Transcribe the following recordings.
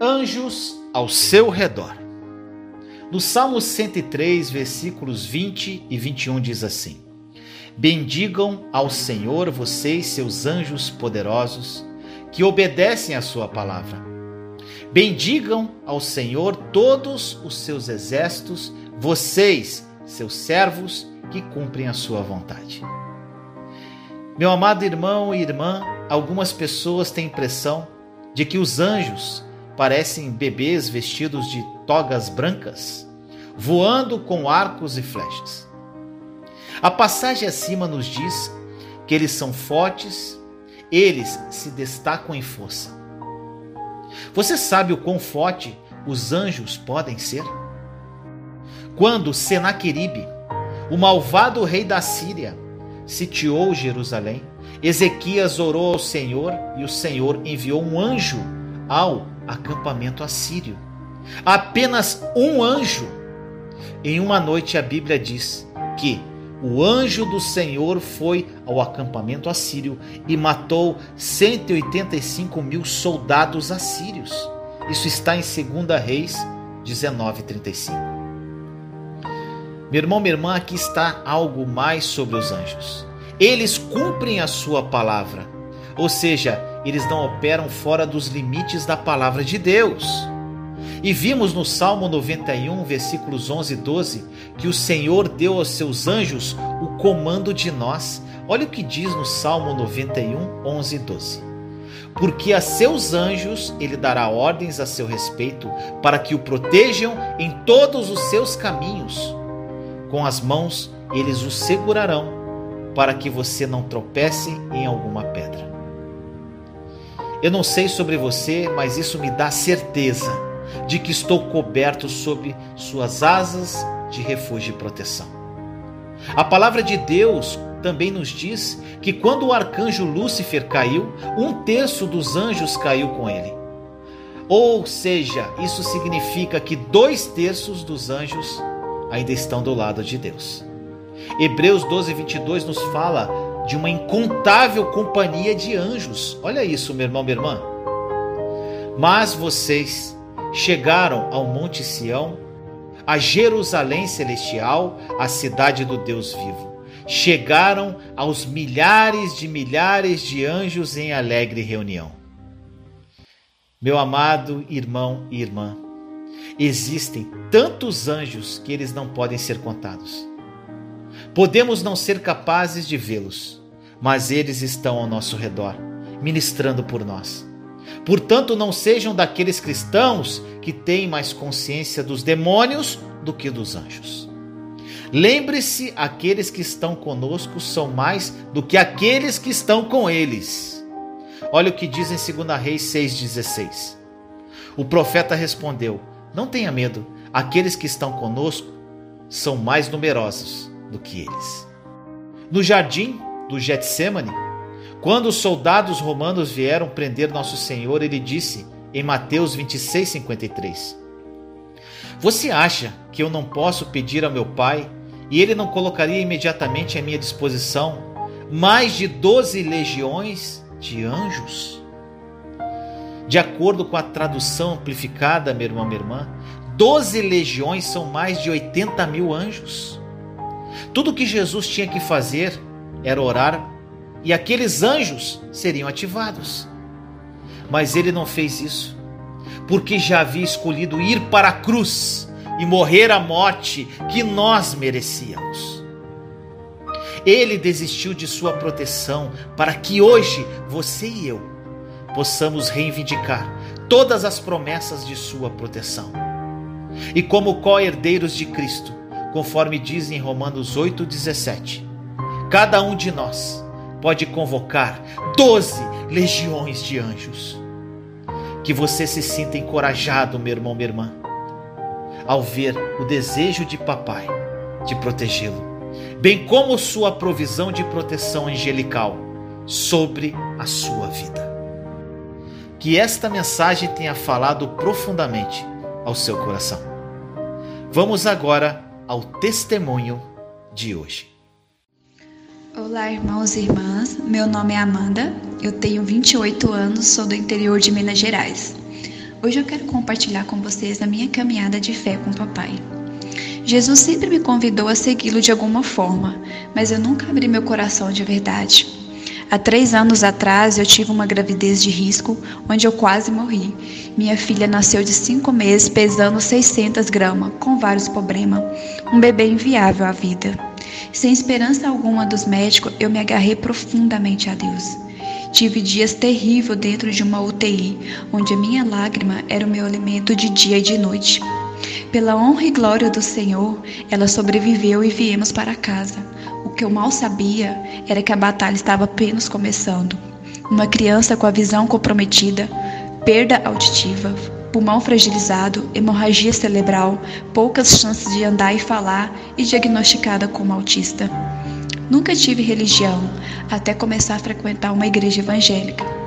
Anjos ao seu redor. No Salmo 103, versículos 20 e 21 diz assim: Bendigam ao Senhor vocês, seus anjos poderosos, que obedecem à sua palavra. Bendigam ao Senhor todos os seus exércitos, vocês, seus servos, que cumprem a sua vontade. Meu amado irmão e irmã, algumas pessoas têm impressão de que os anjos parecem bebês vestidos de togas brancas, voando com arcos e flechas. A passagem acima nos diz que eles são fortes, eles se destacam em força. Você sabe o quão forte os anjos podem ser? Quando Senaqueribe, o malvado rei da Síria, sitiou Jerusalém, Ezequias orou ao Senhor e o Senhor enviou um anjo ao acampamento assírio. Apenas um anjo. Em uma noite a Bíblia diz que o anjo do Senhor foi ao acampamento assírio e matou 185 mil soldados assírios. Isso está em 2 Reis 19:35. Meu irmão, minha irmã, aqui está algo mais sobre os anjos. Eles cumprem a sua palavra, ou seja, eles não operam fora dos limites da palavra de Deus. E vimos no Salmo 91, versículos 11 e 12, que o Senhor deu aos seus anjos o comando de nós. Olha o que diz no Salmo 91, 11 e 12. Porque a seus anjos ele dará ordens a seu respeito, para que o protejam em todos os seus caminhos. Com as mãos eles o segurarão, para que você não tropece em alguma pedra. Eu não sei sobre você, mas isso me dá certeza de que estou coberto sob suas asas de refúgio e proteção. A palavra de Deus também nos diz que quando o arcanjo Lúcifer caiu, um terço dos anjos caiu com ele. Ou seja, isso significa que dois terços dos anjos ainda estão do lado de Deus. Hebreus 12, 22 nos fala de uma incontável companhia de anjos. Olha isso, meu irmão, minha irmã. Mas vocês chegaram ao Monte Sião, a Jerusalém celestial, a cidade do Deus vivo. Chegaram aos milhares de milhares de anjos em alegre reunião. Meu amado irmão e irmã, existem tantos anjos que eles não podem ser contados. Podemos não ser capazes de vê-los, mas eles estão ao nosso redor, ministrando por nós. Portanto, não sejam daqueles cristãos que têm mais consciência dos demônios do que dos anjos. Lembre-se, aqueles que estão conosco são mais do que aqueles que estão com eles. Olha o que diz em 2 Reis 6,16. O profeta respondeu: Não tenha medo, aqueles que estão conosco são mais numerosos do que eles. No jardim do Getsemane, quando os soldados romanos vieram prender nosso Senhor, ele disse em Mateus 26, 53: Você acha que eu não posso pedir ao meu Pai e ele não colocaria imediatamente à minha disposição mais de 12 legiões de anjos? De acordo com a tradução amplificada, meu irmão, minha irmã, 12 legiões são mais de 80 mil anjos. Tudo que Jesus tinha que fazer era orar e aqueles anjos seriam ativados. Mas ele não fez isso, porque já havia escolhido ir para a cruz e morrer a morte que nós merecíamos. Ele desistiu de sua proteção para que hoje você e eu possamos reivindicar todas as promessas de sua proteção. E como co-herdeiros de Cristo, conforme diz em Romanos 8,17, Cada um de nós pode convocar doze legiões de anjos. Que você se sinta encorajado, meu irmão, minha irmã, ao ver o desejo de papai de protegê-lo, bem como sua provisão de proteção angelical sobre a sua vida. Que esta mensagem tenha falado profundamente ao seu coração. Vamos agora ao testemunho de hoje. Olá, irmãos e irmãs. Meu nome é Amanda, eu tenho 28 anos, sou do interior de Minas Gerais. Hoje eu quero compartilhar com vocês a minha caminhada de fé com o papai. Jesus sempre me convidou a segui-lo de alguma forma, mas eu nunca abri meu coração de verdade. Há três anos atrás eu tive uma gravidez de risco, onde eu quase morri. Minha filha nasceu de cinco meses, pesando 600 gramas, com vários problemas. Um bebê inviável à vida. Sem esperança alguma dos médicos, eu me agarrei profundamente a Deus. Tive dias terríveis dentro de uma UTI, onde a minha lágrima era o meu alimento de dia e de noite. Pela honra e glória do Senhor, ela sobreviveu e viemos para casa. O que eu mal sabia era que a batalha estava apenas começando. Uma criança com a visão comprometida, perda auditiva, pulmão fragilizado, hemorragia cerebral, poucas chances de andar e falar e diagnosticada como autista. Nunca tive religião, até começar a frequentar uma igreja evangélica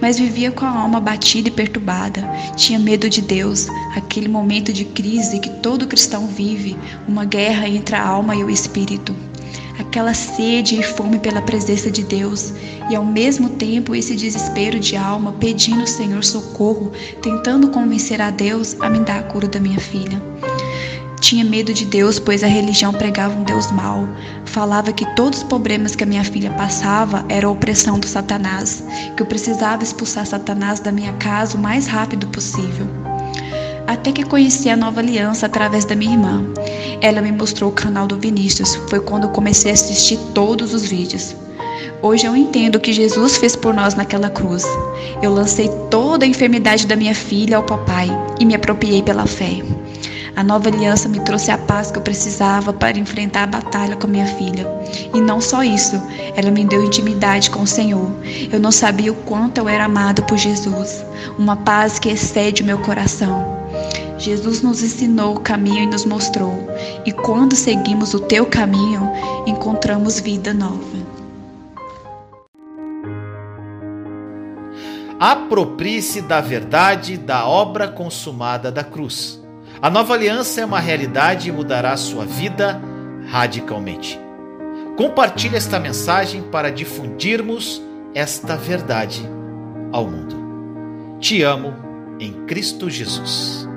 mas vivia com a alma batida e perturbada. Tinha medo de Deus, aquele momento de crise que todo cristão vive, uma guerra entre a alma e o espírito. Aquela sede e fome pela presença de Deus, e ao mesmo tempo esse desespero de alma pedindo ao Senhor socorro, tentando convencer a Deus a me dar a cura da minha filha. Tinha medo de Deus, pois a religião pregava um Deus mau. Falava que todos os problemas que a minha filha passava era a opressão do Satanás, que eu precisava expulsar Satanás da minha casa o mais rápido possível. Até que conheci a nova aliança através da minha irmã. Ela me mostrou o canal do Vinícius. Foi quando eu comecei a assistir todos os vídeos. Hoje eu entendo o que Jesus fez por nós naquela cruz. Eu lancei toda a enfermidade da minha filha ao papai e me apropriei pela fé. A nova aliança me trouxe a paz que eu precisava para enfrentar a batalha com minha filha. E não só isso, ela me deu intimidade com o Senhor. Eu não sabia o quanto eu era amado por Jesus. Uma paz que excede o meu coração. Jesus nos ensinou o caminho e nos mostrou. E quando seguimos o teu caminho, encontramos vida nova. Aproprie-se da verdade da obra consumada da cruz. A nova aliança é uma realidade e mudará sua vida radicalmente. Compartilhe esta mensagem para difundirmos esta verdade ao mundo. Te amo em Cristo Jesus.